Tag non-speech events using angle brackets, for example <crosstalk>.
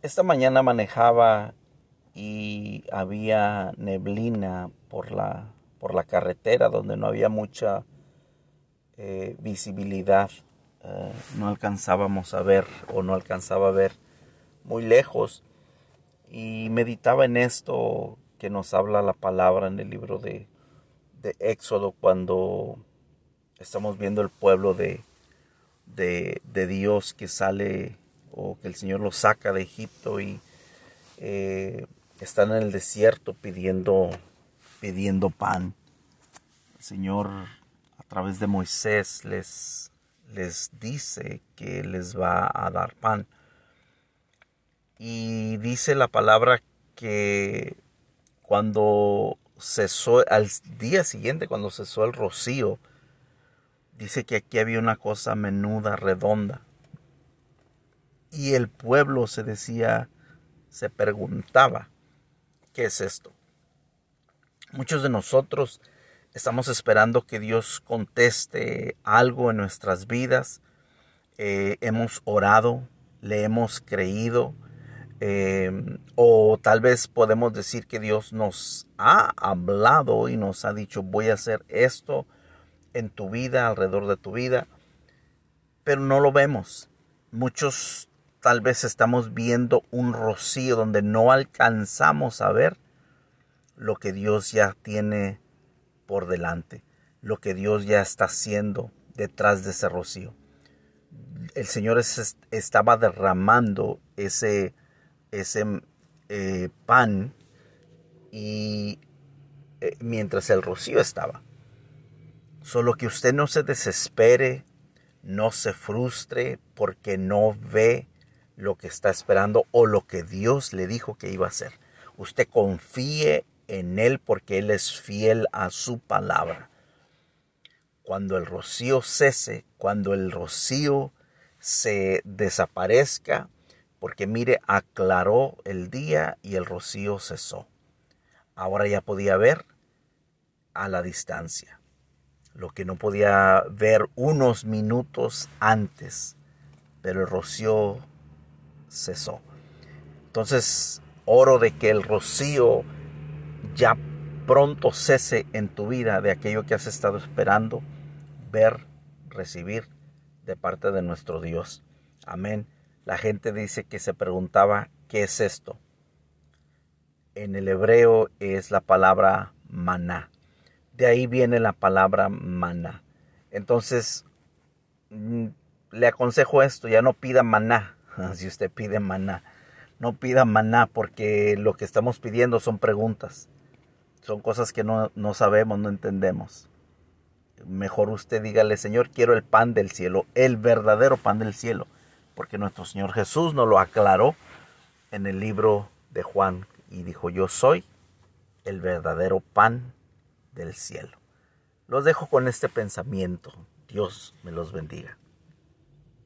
Esta mañana manejaba y había neblina por la, por la carretera donde no había mucha eh, visibilidad. Eh, no alcanzábamos a ver o no alcanzaba a ver muy lejos. Y meditaba en esto que nos habla la palabra en el libro de, de Éxodo cuando estamos viendo el pueblo de, de, de Dios que sale que el Señor los saca de Egipto y eh, están en el desierto pidiendo, pidiendo pan. El Señor a través de Moisés les, les dice que les va a dar pan. Y dice la palabra que cuando cesó, al día siguiente, cuando cesó el rocío, dice que aquí había una cosa menuda, redonda. Y el pueblo se decía, se preguntaba, ¿qué es esto? Muchos de nosotros estamos esperando que Dios conteste algo en nuestras vidas. Eh, hemos orado, le hemos creído, eh, o tal vez podemos decir que Dios nos ha hablado y nos ha dicho voy a hacer esto en tu vida, alrededor de tu vida, pero no lo vemos. Muchos tal vez estamos viendo un rocío donde no alcanzamos a ver lo que Dios ya tiene por delante, lo que Dios ya está haciendo detrás de ese rocío. El Señor estaba derramando ese, ese eh, pan y eh, mientras el rocío estaba. Solo que usted no se desespere, no se frustre porque no ve lo que está esperando o lo que Dios le dijo que iba a hacer. Usted confíe en Él porque Él es fiel a su palabra. Cuando el rocío cese, cuando el rocío se desaparezca, porque mire, aclaró el día y el rocío cesó. Ahora ya podía ver a la distancia, lo que no podía ver unos minutos antes, pero el rocío cesó. Entonces, oro de que el rocío ya pronto cese en tu vida de aquello que has estado esperando, ver, recibir de parte de nuestro Dios. Amén. La gente dice que se preguntaba, ¿qué es esto? En el hebreo es la palabra maná. De ahí viene la palabra maná. Entonces, mm, le aconsejo esto, ya no pida maná, <laughs> si usted pide maná. No pida maná porque lo que estamos pidiendo son preguntas. Son cosas que no, no sabemos, no entendemos. Mejor usted dígale, Señor, quiero el pan del cielo, el verdadero pan del cielo. Porque nuestro Señor Jesús nos lo aclaró en el libro de Juan y dijo, yo soy el verdadero pan del cielo. Los dejo con este pensamiento. Dios me los bendiga.